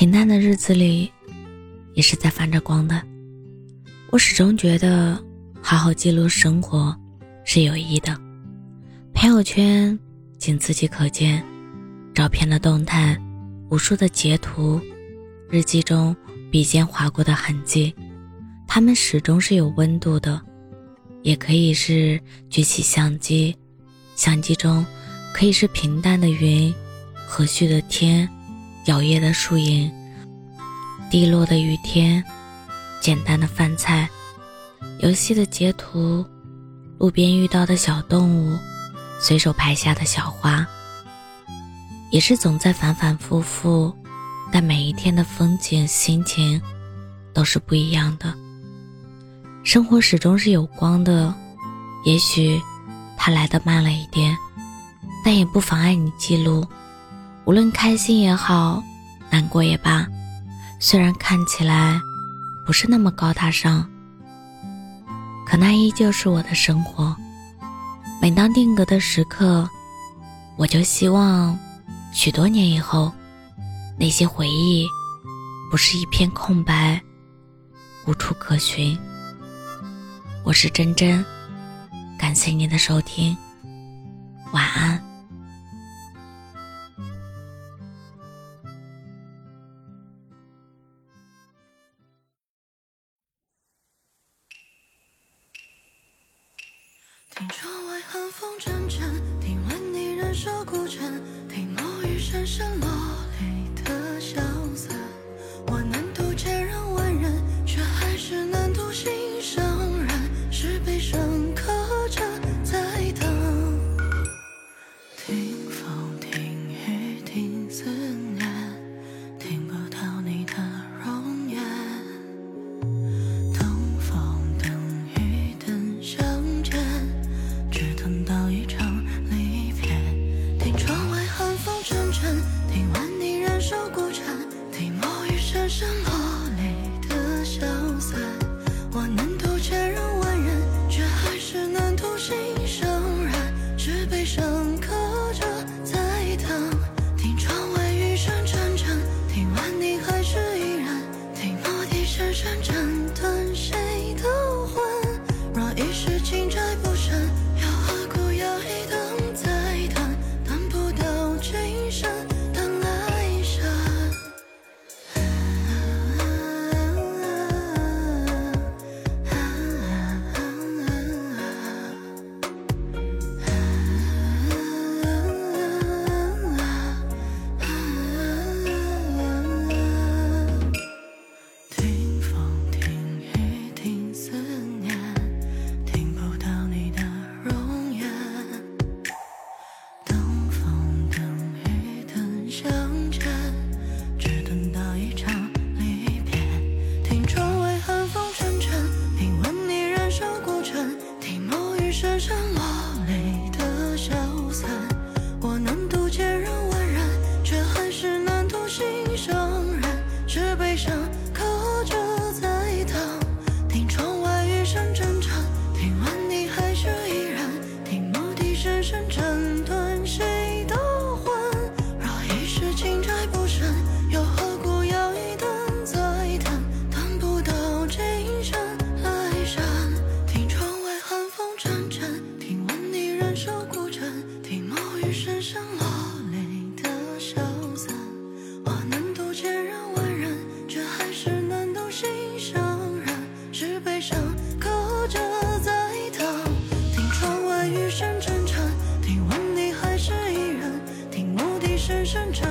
平淡的日子里，也是在泛着光的。我始终觉得，好好记录生活是有益的。朋友圈仅自己可见，照片的动态，无数的截图，日记中笔尖划过的痕迹，它们始终是有温度的。也可以是举起相机，相机中可以是平淡的云，和煦的天。摇曳的树影，滴落的雨天，简单的饭菜，游戏的截图，路边遇到的小动物，随手拍下的小花，也是总在反反复复，但每一天的风景心情都是不一样的。生活始终是有光的，也许它来的慢了一点，但也不妨碍你记录。无论开心也好，难过也罢，虽然看起来不是那么高大上，可那依旧是我的生活。每当定格的时刻，我就希望许多年以后，那些回忆不是一片空白，无处可寻。我是真真，感谢您的收听，晚安。窗外寒风阵阵，听闻你人手孤枕，听暮雨声声落泪的相雨声深沉。